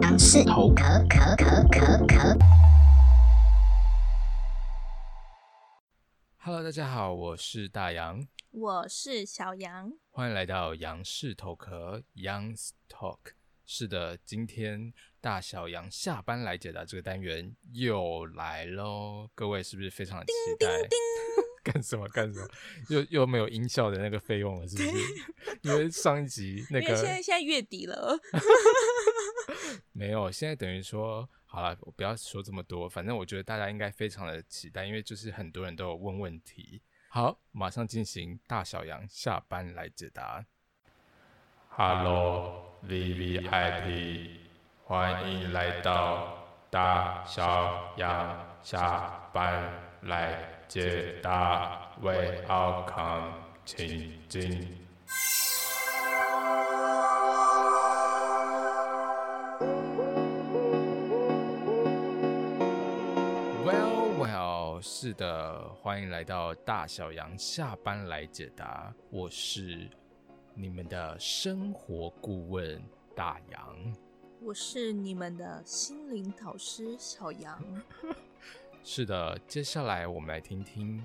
杨氏头壳壳壳壳壳。Hello，大家好，我是大杨，我是小杨，欢迎来到杨氏头壳 Young's Talk。是的，今天大小杨下班来解答这个单元又来喽，各位是不是非常的期待？叮叮叮干什么干什么？又又没有音效的那个费用了，是不是？因为上一集那个，因为现在现在月底了，没有，现在等于说好了，我不要说这么多，反正我觉得大家应该非常的期待，因为就是很多人都有问问题。好，马上进行大小杨下班来解答。Hello。VVIP，欢迎来到大小杨下班来解答，为奥康请进。Well well，是的，欢迎来到大小杨下班来解答，我是。你们的生活顾问大杨，我是你们的心灵导师小杨。是的，接下来我们来听听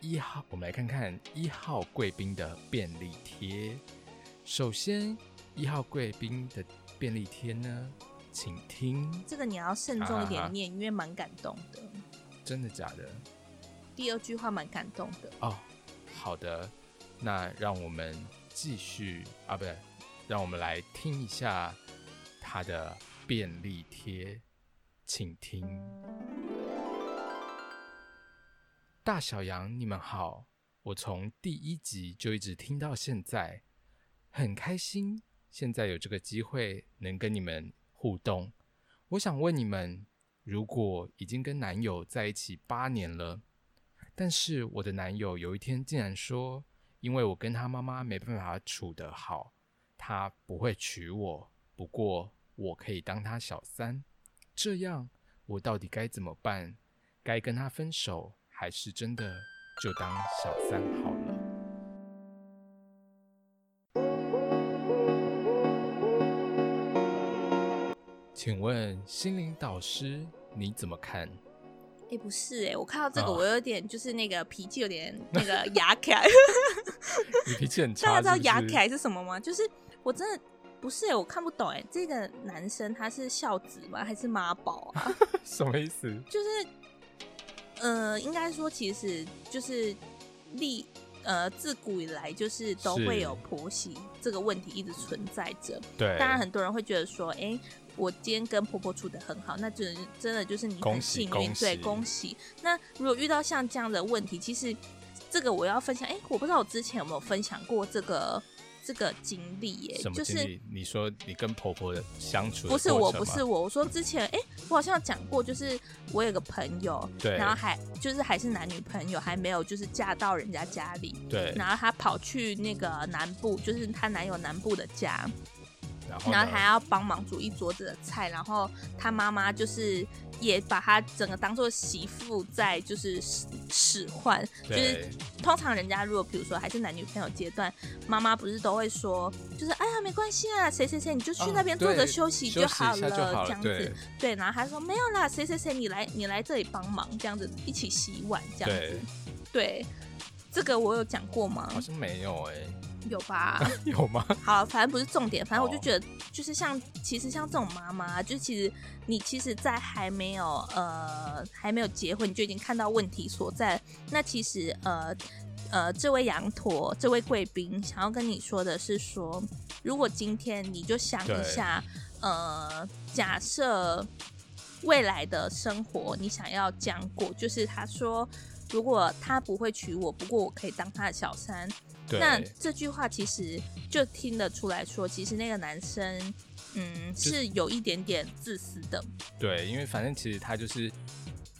一号，我们来看看一号贵宾的便利贴。首先，一号贵宾的便利贴呢，请听。这个你要慎重一点念，啊、因为蛮感动的。真的假的？第二句话蛮感动的。哦，好的，那让我们。继续啊，不对，让我们来听一下他的便利贴，请听。大小羊，你们好，我从第一集就一直听到现在，很开心，现在有这个机会能跟你们互动。我想问你们，如果已经跟男友在一起八年了，但是我的男友有一天竟然说，因为我跟他妈妈没办法处得好，他不会娶我。不过我可以当他小三，这样我到底该怎么办？该跟他分手，还是真的就当小三好了？请问心灵导师，你怎么看？哎、欸，不是哎、欸，我看到这个，哦、我有点就是那个脾气有点 那个哑起来。你脾气很差。大家知道哑起来是什么吗？就是我真的不是哎、欸，我看不懂哎、欸。这个男生他是孝子吗？还是妈宝啊？什么意思？就是呃，应该说其实就是历呃自古以来就是都会有婆媳这个问题一直存在着。对，当然很多人会觉得说，哎、欸。我今天跟婆婆处的很好，那真真的就是你很幸运，对，恭喜。那如果遇到像这样的问题，其实这个我要分享，哎、欸，我不知道我之前有没有分享过这个这个经历耶？就是你说你跟婆婆的相处的，不是我，不是我，我说之前，哎、欸，我好像讲过，就是我有个朋友，对，然后还就是还是男女朋友，还没有就是嫁到人家家里，对，然后她跑去那个南部，就是她男友南部的家。然后，然后还要帮忙煮一桌子的菜，然后他妈妈就是也把他整个当做媳妇在就是使使唤，就是通常人家如果比如说还是男女朋友阶段，妈妈不是都会说，就是哎呀没关系啊，谁谁谁你就去那边坐着休息就好了，这样子。对，对，然后他说没有啦，谁谁谁你来你来这里帮忙这样子一起洗碗这样子，对，对。这个我有讲过吗？好像没有哎、欸。有吧？有吗？好，反正不是重点。反正我就觉得，就是像，其实像这种妈妈，就其实你其实，在还没有呃还没有结婚，你就已经看到问题所在。那其实呃呃，这位羊驼，这位贵宾想要跟你说的是说，如果今天你就想一下，呃，假设未来的生活你想要这样过，就是他说，如果他不会娶我，不过我可以当他的小三。那这句话其实就听得出来说，其实那个男生，嗯，是有一点点自私的。对，因为反正其实他就是。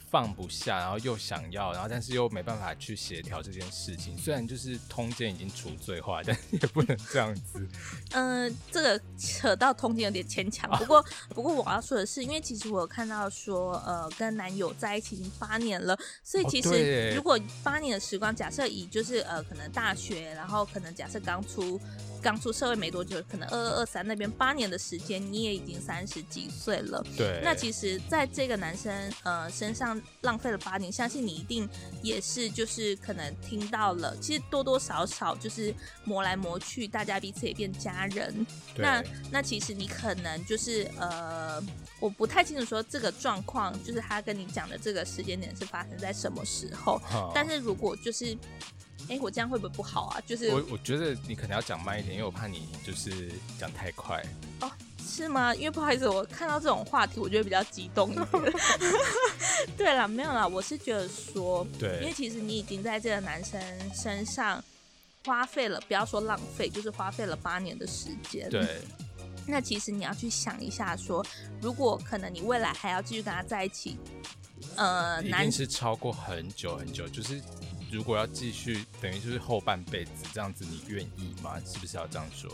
放不下，然后又想要，然后但是又没办法去协调这件事情。虽然就是通奸已经除罪化，但 也不能这样子。嗯、呃，这个扯到通奸有点牵强。不过，不过我要说的是，因为其实我有看到说，呃，跟男友在一起已经八年了，所以其实如果八年的时光，假设以就是呃可能大学，然后可能假设刚出刚出社会没多久，可能二二二三那边八年的时间，你也已经三十几岁了。对。那其实，在这个男生呃身上浪费了八年，相信你一定也是就是可能听到了，其实多多少少就是磨来磨去，大家彼此也变家人。对。那那其实你可能就是呃，我不太清楚说这个状况，就是他跟你讲的这个时间点是发生在什么时候。哦。但是如果就是。哎、欸，我这样会不会不好啊？就是我我觉得你可能要讲慢一点，因为我怕你就是讲太快。哦，是吗？因为不好意思，我看到这种话题，我觉得比较激动一点。对了，没有啦，我是觉得说，对，因为其实你已经在这个男生身上花费了，不要说浪费，就是花费了八年的时间。对。那其实你要去想一下说，说如果可能，你未来还要继续跟他在一起，呃，一定是超过很久很久，就是。如果要继续，等于就是后半辈子这样子，你愿意吗？是不是要这样说？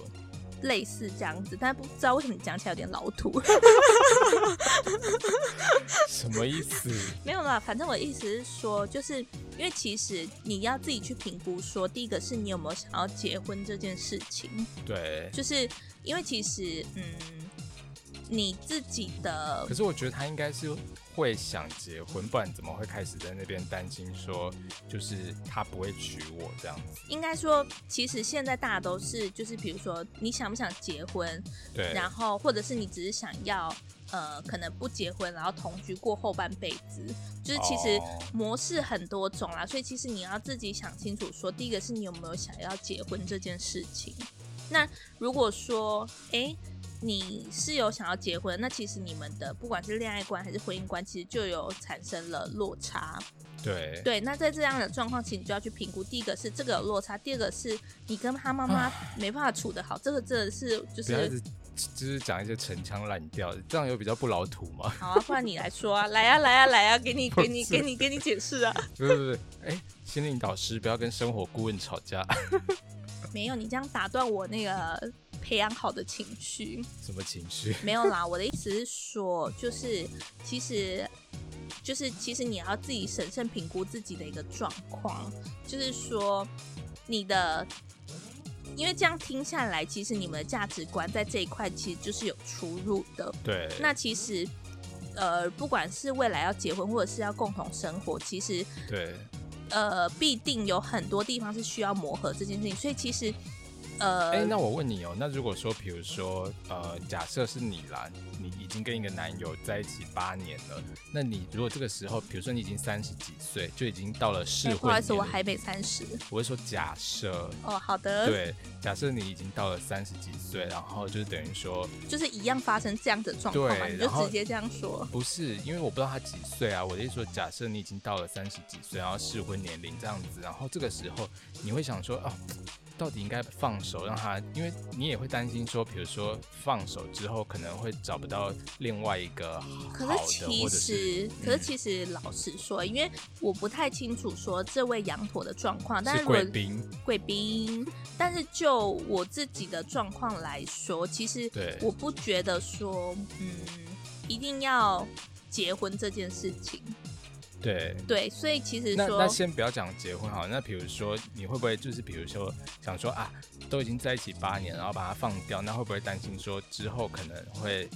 类似这样子，但不知道为什么讲起来有点老土。什么意思？没有啦，反正我的意思是说，就是因为其实你要自己去评估，说第一个是你有没有想要结婚这件事情。对，就是因为其实，嗯。你自己的，可是我觉得他应该是会想结婚，不然怎么会开始在那边担心说，就是他不会娶我这样子？应该说，其实现在大家都是，就是比如说你想不想结婚，对，然后或者是你只是想要，呃，可能不结婚，然后同居过后半辈子，就是其实模式很多种啦，所以其实你要自己想清楚说，说第一个是你有没有想要结婚这件事情。那如果说，哎、欸。你是有想要结婚，那其实你们的不管是恋爱观还是婚姻观，其实就有产生了落差。对对，那在这样的状况，其实你就要去评估。第一个是这个有落差，第二个是你跟他妈妈没办法处得好，这个真的是就是就是讲一些陈腔滥调，这样有比较不老土吗？好啊，不然你来说啊，来啊来啊来啊，给你给你给你给你解释啊。不是不是，哎，心灵导师不要跟生活顾问吵架。没有，你这样打断我那个。培养好的情绪，什么情绪？没有啦，我的意思是说，就是其实，就是其实你要自己审慎评估自己的一个状况，就是说你的，因为这样听下来，其实你们的价值观在这一块其实就是有出入的。对。那其实，呃，不管是未来要结婚，或者是要共同生活，其实对，呃，必定有很多地方是需要磨合这件事情，所以其实。呃，哎、欸，那我问你哦、喔，那如果说，比如说，呃，假设是你啦，你已经跟一个男友在一起八年了，那你如果这个时候，比如说你已经三十几岁，就已经到了适婚、欸，不好意思，我还没三十。我会说假设。哦，好的。对，假设你已经到了三十几岁，然后就是等于说，就是一样发生这样的状况嘛，你就直接这样说。不是，因为我不知道他几岁啊，我的意思说，假设你已经到了三十几岁，然后适婚年龄这样子，然后这个时候你会想说，哦。到底应该放手让他，因为你也会担心说，比如说放手之后可能会找不到另外一个好的，可是其实，是可是其实老实说，因为我不太清楚说这位羊驼的状况，但是贵宾，贵宾，但是就我自己的状况来说，其实我不觉得说，嗯，一定要结婚这件事情。对。对，所以其实说，那那先不要讲结婚好，那比如说你会不会就是比如说想说啊，都已经在一起八年，然后把它放掉，那会不会担心说之后可能会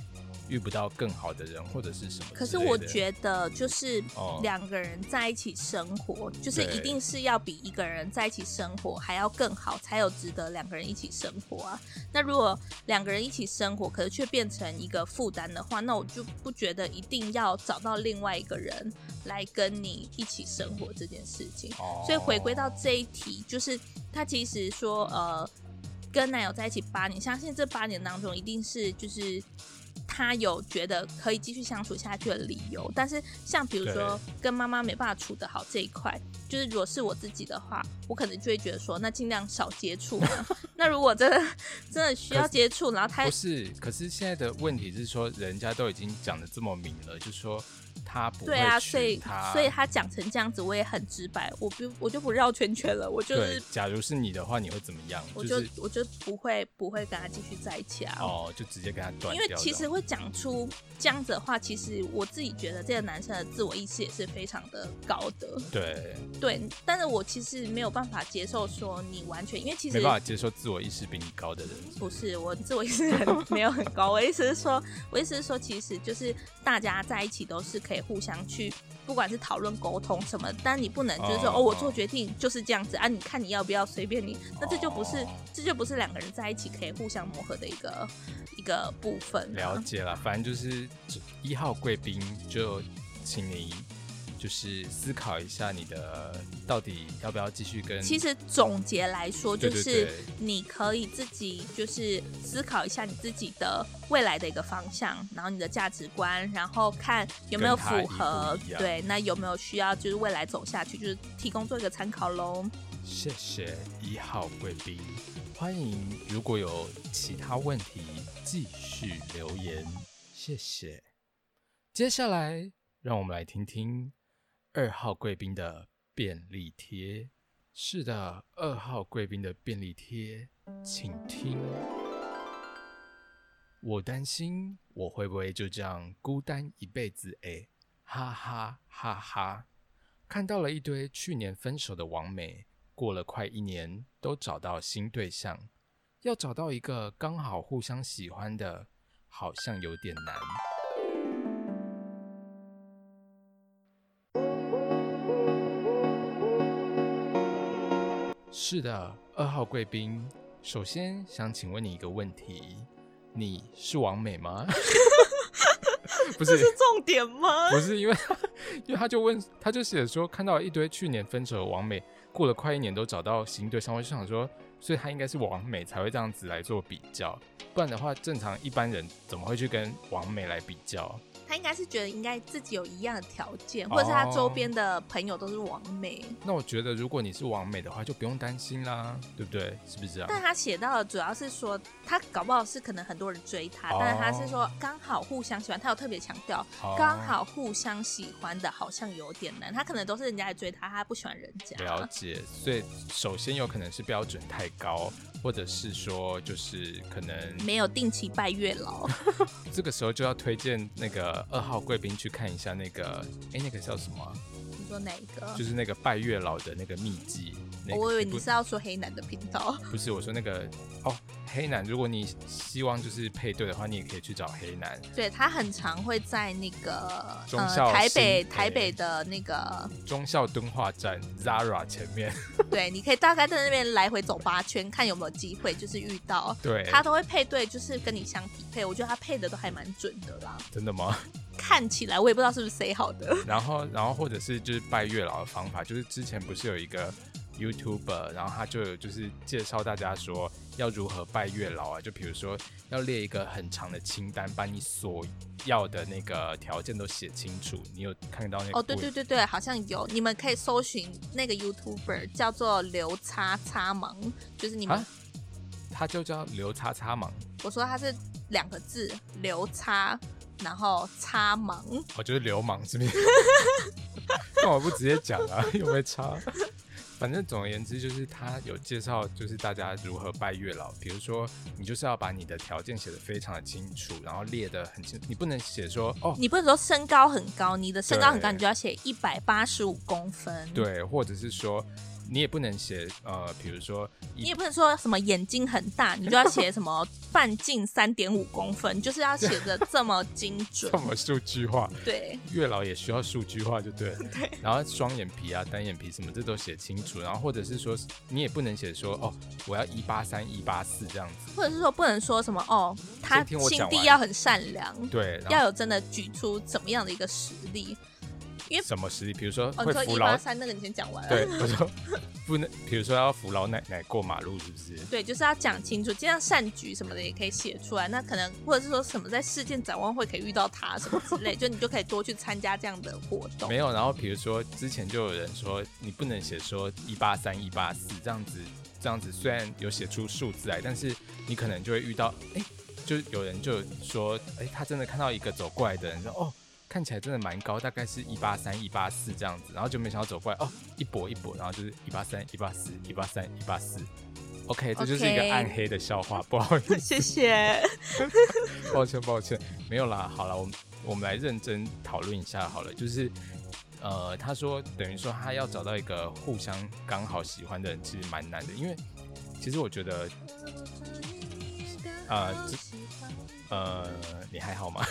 遇不到更好的人或者是什么？可是我觉得就是两个人在一起生活，哦，就是一定是要比一个人在一起生活还要更好，才有值得两个人一起生活啊。那如果两个人一起生活，可是却变成一个负担的话，那我就不觉得一定要找到另外一个人。来跟你一起生活这件事情，所以回归到这一题，就是他其实说，呃，跟男友在一起八年，相信这八年当中一定是就是他有觉得可以继续相处下去的理由。但是像比如说跟妈妈没办法处得好这一块，就是如果是我自己的话，我可能就会觉得说，那尽量少接触。那如果真的真的需要接触，然后他不是，可是现在的问题是说，人家都已经讲的这么明了，就是说。他不会对啊，所以所以他讲成这样子，我也很直白，我不我就不绕圈圈了，我就是。假如是你的话，你会怎么样？我就、就是、我就不会不会跟他继续在一起啊。哦，就直接跟他断掉。因为其实会讲出这样子的话，其实我自己觉得这个男生的自我意识也是非常的高的。对对，但是我其实没有办法接受说你完全，因为其实没办法接受自我意识比你高的人。不是，我自我意识很 没有很高。我意思是说，我意思是说，其实就是大家在一起都是可以互相去，不管是讨论、沟通什么，但你不能就是说哦，哦，我做决定就是这样子啊，你看你要不要随便你，那这就不是，这就不是两个人在一起可以互相磨合的一个一个部分。了解了，反正就是一号贵宾就请你。就是思考一下你的到底要不要继续跟。其实总结来说，就是你可以自己就是思考一下你自己的未来的一个方向，然后你的价值观，然后看有没有符合。对，那有没有需要就是未来走下去，就是提供做一个参考喽。谢谢一号贵宾，欢迎如果有其他问题继续留言，谢谢。接下来让我们来听听。二号贵宾的便利贴，是的，二号贵宾的便利贴，请听。我担心我会不会就这样孤单一辈子？哎，哈哈哈哈！看到了一堆去年分手的王美，过了快一年都找到新对象，要找到一个刚好互相喜欢的，好像有点难。是的，二号贵宾，首先想请问你一个问题：你是王美吗？不是，这是重点吗？不是，因为因为他就问，他就写说看到一堆去年分手的王美，过了快一年都找到新对象，我就想说，所以他应该是王美才会这样子来做比较，不然的话，正常一般人怎么会去跟王美来比较？他应该是觉得应该自己有一样的条件，或者是他周边的朋友都是完美。哦。那我觉得如果你是完美的话，就不用担心啦，对不对？是不是这样？但他写到的主要是说，他搞不好是可能很多人追他，哦、但是他是说刚好互相喜欢，他有特别强调，刚、哦、好互相喜欢的好像有点难。他可能都是人家来追他，他不喜欢人家。了解，所以首先有可能是标准太高。或者是说，就是可能没有定期拜月老，这个时候就要推荐那个二号贵宾去看一下那个，哎，那个叫什么？你说哪一个？就是那个拜月老的那个秘籍。那个、我以为你是要说黑男的频道，不是，我说那个哦，黑男。如果你希望就是配对的话，你也可以去找黑男。对，他很常会在那个呃台北台北的那个中校敦化站 Zara 前面。对，你可以大概在那边来回走八圈，看有没有机会就是遇到。对，他都会配对，就是跟你相匹配。我觉得他配的都还蛮准的啦。真的吗？看起来我也不知道是不是谁好的。然后，然后或者是就是拜月老的方法，就是之前不是有一个。YouTuber，然后他就有就是介绍大家说要如何拜月老啊，就比如说要列一个很长的清单，把你所要的那个条件都写清楚。你有看到那个？哦，对对对对，好像有。你们可以搜寻那个 YouTuber 叫做刘叉叉芒，就是你们，他就叫刘叉叉芒。我说他是两个字，刘叉，然后叉芒。我就是流氓是不是？那我不直接讲啊，有没有差？反正总而言之，就是他有介绍，就是大家如何拜月老。比如说，你就是要把你的条件写得非常的清楚，然后列得很清楚。你不能写说哦，你不能说身高很高，你的身高很高，你就要写一百八十五公分。对，或者是说。你也不能写呃，比如说，你也不能说什么眼睛很大，你就要写什么 半径三点五公分，就是要写的 这么精准，这么数据化。对，月老也需要数据化，就对。对。然后双眼皮啊、单眼皮什么，这都写清楚。然后或者是说，你也不能写说哦，我要一八三、一八四这样子。或者是说，不能说什么哦，他心地要很善良，对，要有真的举出怎么样的一个实力。因为什么实力？比如说会扶老，哦，你说一八三那个你先讲完了。对，我说不能，比如说要扶老奶奶过马路，是不是？对，就是要讲清楚，尽量善举什么的也可以写出来。那可能或者是说什么在事件展望会可以遇到他什么之类，就你就可以多去参加这样的活动。没有，然后比如说之前就有人说你不能写说一八三一八四这样子，这样子虽然有写出数字来，但是你可能就会遇到，哎，就有人就说，哎，他真的看到一个走过来的人说，哦。看起来真的蛮高，大概是一八三、一八四这样子，然后就没想到走过来哦，一跛一跛，然后就是一八三、一八四、一八三、一八四。OK，这就是一个暗黑的笑话，不好意思，谢谢。抱歉，抱歉，没有啦。好了，我们我们来认真讨论一下好了，就是呃，他说等于说他要找到一个互相刚好喜欢的人，其实蛮难的，因为其实我觉得，呃，呃，你还好吗？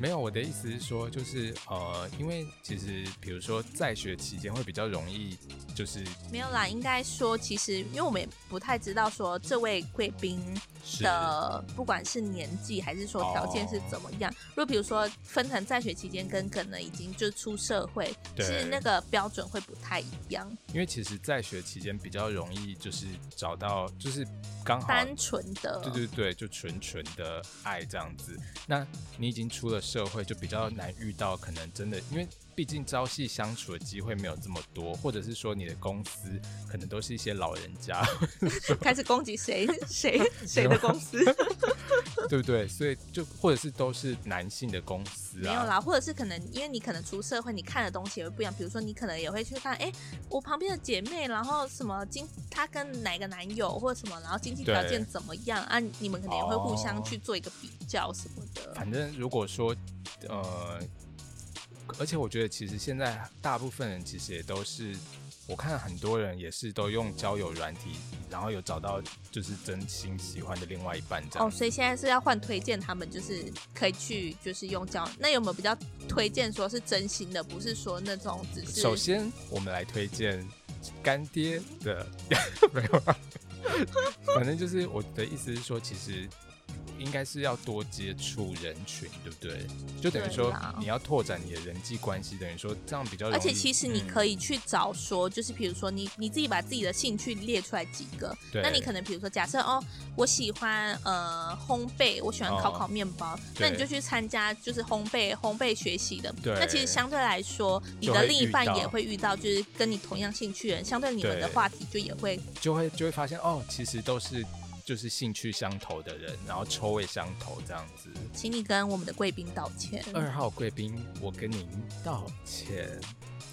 没有，我的意思是说，就是呃，因为其实比如说在学期间会比较容易，就是没有啦。应该说，其实因为我们也不太知道说这位贵宾的不管是年纪还是说条件是怎么样。如果比如说分成在学期间跟可能已经就出社会，其实那个标准会不太一样。因为其实在学期间比较容易就是找到就是刚好单纯的，对对对，就纯纯的爱这样子。那你已经出了。社会就比较难遇到，可能真的，因为毕竟朝夕相处的机会没有这么多，或者是说你的公司可能都是一些老人家，开始攻击谁谁 谁的公司，对不对？所以就或者是都是男性的公司啊，没有啦，或者是可能因为你可能出社会，你看的东西也会不一样。比如说你可能也会去看，哎，我旁边的姐妹，然后什么经她跟哪个男友或者什么，然后经济条件怎么样啊？你们可能也会互相去做一个比较什么的。反正如果说。呃，而且我觉得，其实现在大部分人其实也都是，我看很多人也是都用交友软体，然后有找到就是真心喜欢的另外一半这样。哦，所以现在是要换推荐他们，就是可以去就是用交。那有没有比较推荐说是真心的，不是说那种只是？首先，我们来推荐干爹的，没有啊，反正就是我的意思是说，其实。应该是要多接触人群，对不对？就等于说你要拓展你的人际关系，等于说这样比较容易。而且其实你可以去找说，嗯、就是比如说你你自己把自己的兴趣列出来几个，那你可能比如说假设哦，我喜欢呃烘焙，我喜欢烤烤面包，哦、那你就去参加就是烘焙烘焙学习的。那其实相对来说，你的另一半也会遇到，就是跟你同样兴趣的人，相对你们的话题就也会就会就会发现哦，其实都是。就是兴趣相投的人，然后臭味相投这样子。请你跟我们的贵宾道歉。二号贵宾，我跟您道歉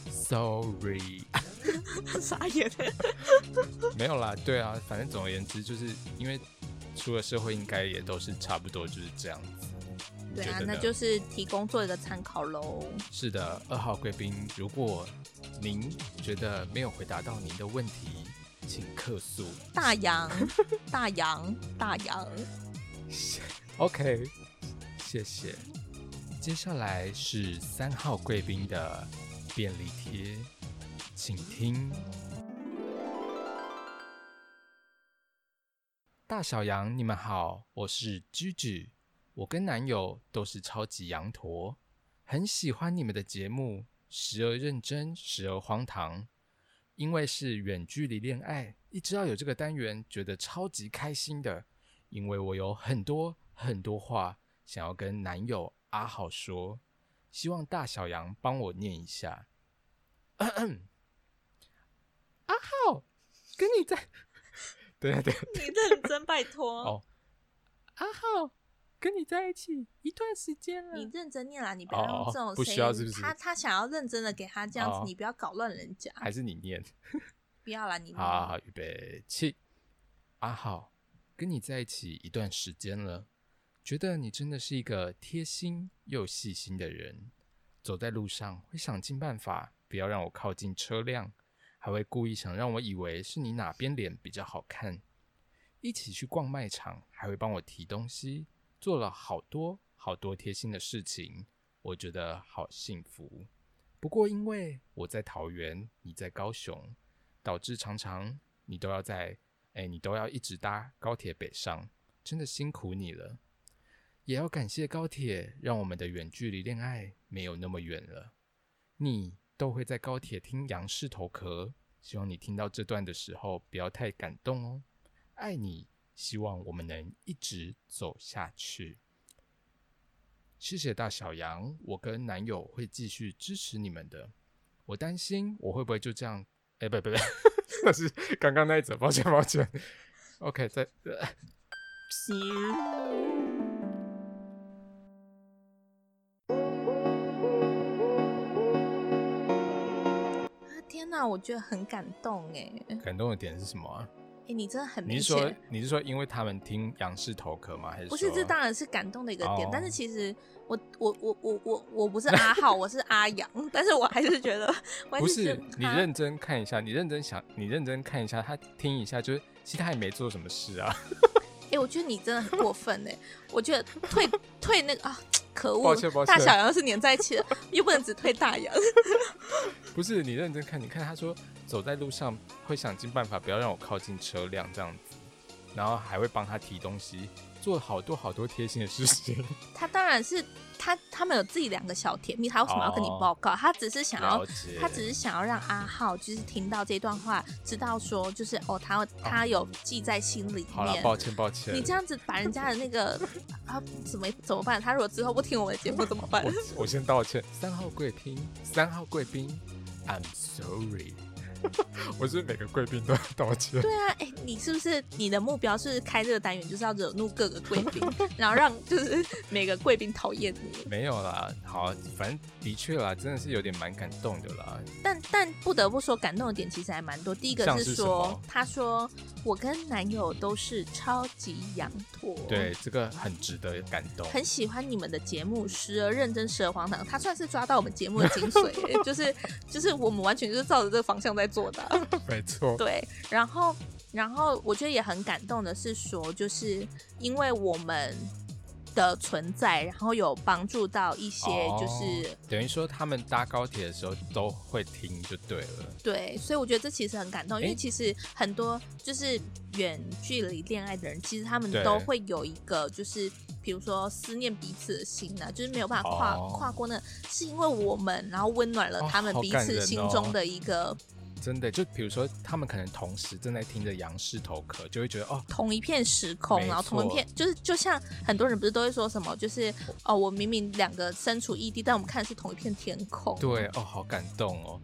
，sorry。傻眼。没有啦，对啊，反正总而言之，就是因为出了社会，应该也都是差不多就是这样子。对啊，那就是提供做一个参考喽。是的，二号贵宾，如果您觉得没有回答到您的问题。请客诉，大洋，大洋，大洋。OK，谢谢。接下来是三号贵宾的便利贴，请听。大小羊，你们好，我是 Gigi，我跟男友都是超级羊驼，很喜欢你们的节目，时而认真，时而荒唐。因为是远距离恋爱，一直要有这个单元，觉得超级开心的。因为我有很多很多话想要跟男友阿浩说，希望大小杨帮我念一下。咳咳阿浩，跟你在，对对对，你认真拜托哦，阿浩。跟你在一起一段时间了，你认真念啦，你不要用这种声音。不需要是不是？他他想要认真的给他这样子，你不要搞乱人家。还是你念？不要啦，你 念。好好好，预备起。阿浩，跟你在一起一段时间了，觉得你真的是一个贴心又细心的人。走在路上会想尽办法不要让我靠近车辆，还会故意想让我以为是你哪边脸比较好看。一起去逛卖场，还会帮我提东西。做了好多好多贴心的事情，我觉得好幸福。不过因为我在桃园，你在高雄，导致常常你都要在，哎，你都要一直搭高铁北上，真的辛苦你了。也要感谢高铁，让我们的远距离恋爱没有那么远了。你都会在高铁听杨氏头壳，希望你听到这段的时候不要太感动哦。爱你。希望我们能一直走下去。谢谢大小杨，我跟男友会继续支持你们的。我担心我会不会就这样？哎，不不不，那是刚刚那一则，抱歉抱歉。OK，再。天哪，我觉得很感动哎。感动的点是什么啊？哎，你真的很你是说你是说因为他们听杨氏头壳吗？还是不是？这当然是感动的一个点，哦、但是其实我我我我我我不是阿浩，我是阿阳，但是我还是觉得，是不是你认真看一下，你认真想，你认真看一下，他听一下，就是其实他也没做什么事啊。哎，我觉得你真的很过分哎，我觉得退退那个啊，可恶！抱歉抱歉，大小羊是粘在一起的，又不能只推大羊。不是你认真看，你看他说走在路上会想尽办法不要让我靠近车辆这样子，然后还会帮他提东西，做好多好多贴心的事情。他当然是他他们有自己两个小甜蜜，他为什么要跟你报告？哦、他只是想要，他只是想要让阿浩就是听到这段话，知道说就是哦，他他有记在心里面。好了，抱歉抱歉，你这样子把人家的那个 啊怎么怎么办？他如果之后不听我们的节目怎么办？我我先道歉，三号贵宾，三号贵宾。I'm sorry，我是每个贵宾都要道歉。对啊，哎、欸，你是不是你的目标是开这个单元，就是要惹怒各个贵宾，然后让就是每个贵宾讨厌你？没有啦，好，反正的确啦，真的是有点蛮感动的啦。但但不得不说，感动的点其实还蛮多。第一个是说，是他说我跟男友都是超级羊驼，对，这个很值得感动。很喜欢你们的节目，时而认真，时而荒唐。他算是抓到我们节目的精髓，就 是就是。我们完全就是照着这个方向在做的，啊，没错。对，然后，然后我觉得也很感动的是说，就是因为我们的存在，然后有帮助到一些，就是、哦、等于说他们搭高铁的时候都会听，就对了。对，所以我觉得这其实很感动，因为其实很多就是远距离恋爱的人，其实他们都会有一个就是。比如说思念彼此的心呢、啊，就是没有办法跨、oh. 跨过那，是因为我们，然后温暖了他们彼此心中的一个。Oh, 真的，就比如说他们可能同时正在听着杨氏头壳，就会觉得哦，同一片时空，然后同一片，就是就像很多人不是都会说什么，就是哦，我明明两个身处异地，但我们看的是同一片天空。对，哦，好感动哦。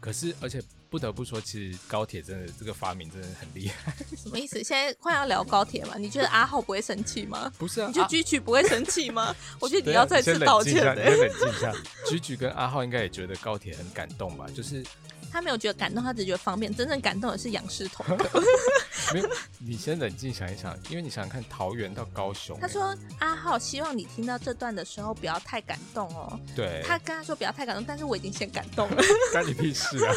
可是，而且。不得不说，其实高铁真的这个发明真的很厉害。什么意思？现在快要聊高铁嘛？你觉得阿浩不会生气吗？不是啊，你觉得居居不会生气吗？我觉得你要再次道歉。先冷静一下，先冷静一下。居居跟阿浩应该也觉得高铁很感动吧？就是他没有觉得感动，他只觉得方便。真正感动的是杨氏头 没有，你先冷静想一想，因为你想想看，桃园到高雄。他说阿浩希望你听到这段的时候不要太感动哦。对。他跟他说不要太感动，但是我已经先感动了。关你屁事啊！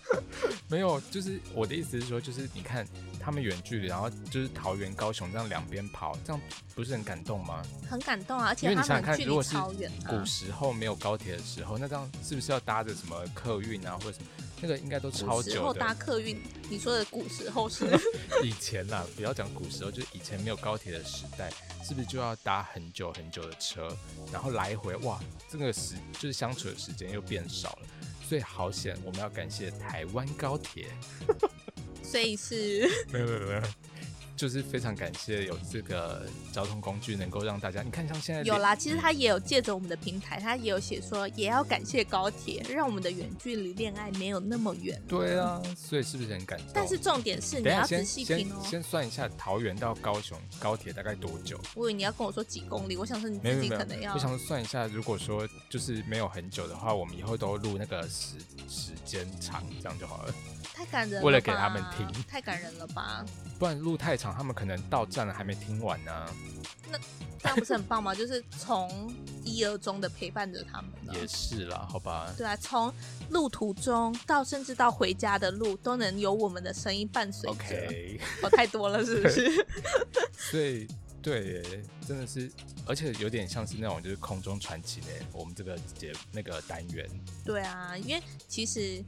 没有，就是我的意思是说，就是你看他们远距离，然后就是桃园、高雄这样两边跑，这样不是很感动吗？很感动啊！而且因为你想想看，如果是啊、古时候没有高铁的时候，那这样是不是要搭着什么客运啊，或者什么？那个应该都超久的。古时候搭客运，你说的古时候是 以前啦，不要讲古时候，就是以前没有高铁的时代，是不是就要搭很久很久的车，然后来回哇，这个时就是相处的时间又变少了。所以好险，我们要感谢台湾高铁。所以是没有没有没有。就是非常感谢有这个交通工具能够让大家，你看像现在有啦，其实他也有借着我们的平台，他也有写说也要感谢高铁，让我们的远距离恋爱没有那么远。对啊，所以是不是很感动？但是重点是你要仔细听哦。先算一下桃园到高雄高铁大概多久？我以为你要跟我说几公里，我想说你自己可能要。我想算一下，如果说就是没有很久的话，我们以后都录那个时时间长，这样就好了。太感人了，为了给他们听，太感人了吧？不然路太长，他们可能到站了还没听完呢、啊。那这样不是很棒吗？就是从一而终的陪伴着他们。也是啦，好吧。对啊，从路途中到甚至到回家的路，都能有我们的声音伴随着。OK，哦，太多了，是不是？所以，对，真的是，而且有点像是那种就是空中传奇的我们这个节那个单元。对啊，因为其实。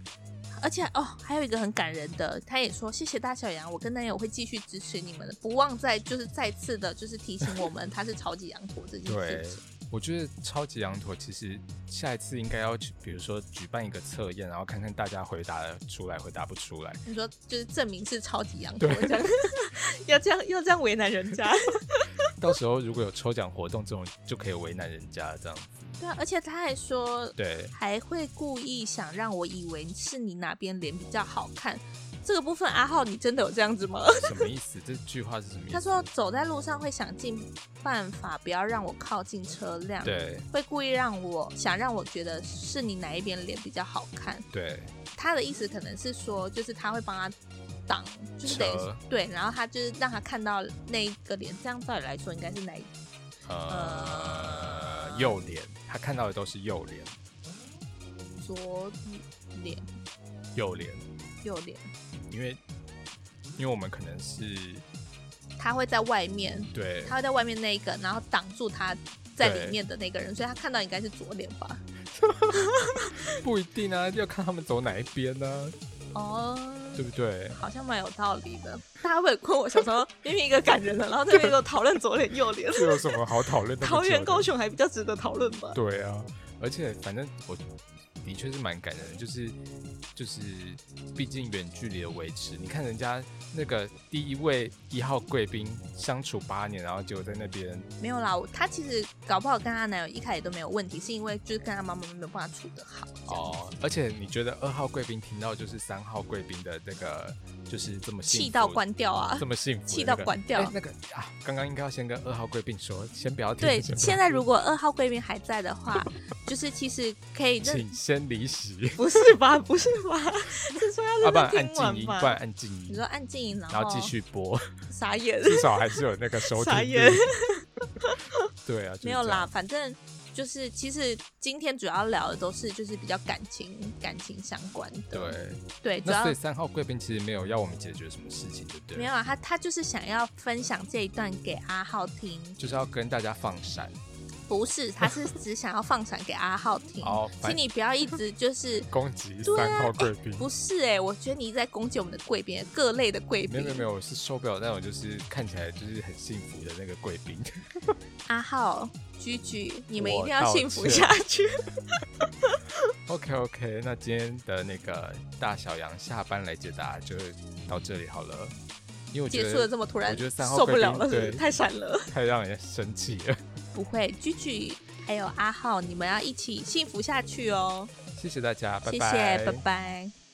而且哦，还有一个很感人的，他也说谢谢大小羊，我跟男友会继续支持你们的，不忘再就是再次的，就是提醒我们他是超级羊驼这件事情。对。我觉得超级羊驼其实下一次应该要去，比如说举办一个测验，然后看看大家回答的出来，回答不出来。你说就是证明是超级羊驼这样，要这样要这样为难人家。到时候如果有抽奖活动，这种就可以为难人家这样子。对啊，而且他还说，对，还会故意想让我以为是你哪边脸比较好看。这个部分，阿浩，你真的有这样子吗？什么意思？这句话是什么意思？他说走在路上会想尽办法不要让我靠近车辆，对，会故意让我想让我觉得是你哪一边脸比较好看。对，他的意思可能是说，就是他会帮他挡，就是等于对，然后他就是让他看到那一个脸，这样照理来说应该是哪一呃右脸，他看到的都是右脸，左脸、右脸，右脸，因为因为我们可能是他会在外面，对他会在外面那一个，然后挡住他在里面的那个人，所以他看到应该是左脸吧？不一定啊，要看他们走哪一边呢、啊？哦，对不对？好像蛮有道理的。大家会困我小时候 明明一个感人的，然后这边又讨论左脸右脸，这有什么好讨论的？桃园高雄还比较值得讨论吧？对啊，而且反正我的确是蛮感人的，就是就是，毕竟远距离的维持，你看人家那个第一位一号贵宾相处八年，然后结果在那边没有啦。他其实搞不好跟他男友一开始都没有问题，是因为就是跟他妈妈没有办法处得好。哦，而且你觉得二号贵宾听到就是三号贵宾的那个就是这么气到关掉啊，这么幸福，气到关掉。欸、那个啊，刚刚应该要先跟二号贵宾说，先不要听。对，现在如果二号贵宾还在的话，就是其实可以请先离席。不是吧？不是吧？是说要不然按静音，不然按静音。你说按静音，然后继续播。傻眼。至少还是有那个收听。傻眼。对啊，就是、没有啦，反正就是其实今天主要聊的都是就是比较感情感情相关的。对对，那所以三号贵宾其实没有要我们解决什么事情，对不对？没有啊，他他就是想要分享这一段给阿浩听，就是要跟大家放闪。不是，他是只想要放闪给阿浩听。哦，请你不要一直就是 攻击三号贵宾。不是哎、欸，我觉得你一直在攻击我们的贵宾，各类的贵宾。没有没有没有，我是受不了那种就是看起来就是很幸福的那个贵宾。阿浩、居居，你们一定要幸福下去。OK OK，那今天的那个大小杨下班来解答就到这里好了。因为我觉结束的这么突然，我觉得三号受不了了太闪了，太让人生气了。不会，居居还有阿浩，你们要一起幸福下去哦！谢谢大家，拜拜，谢谢，拜拜。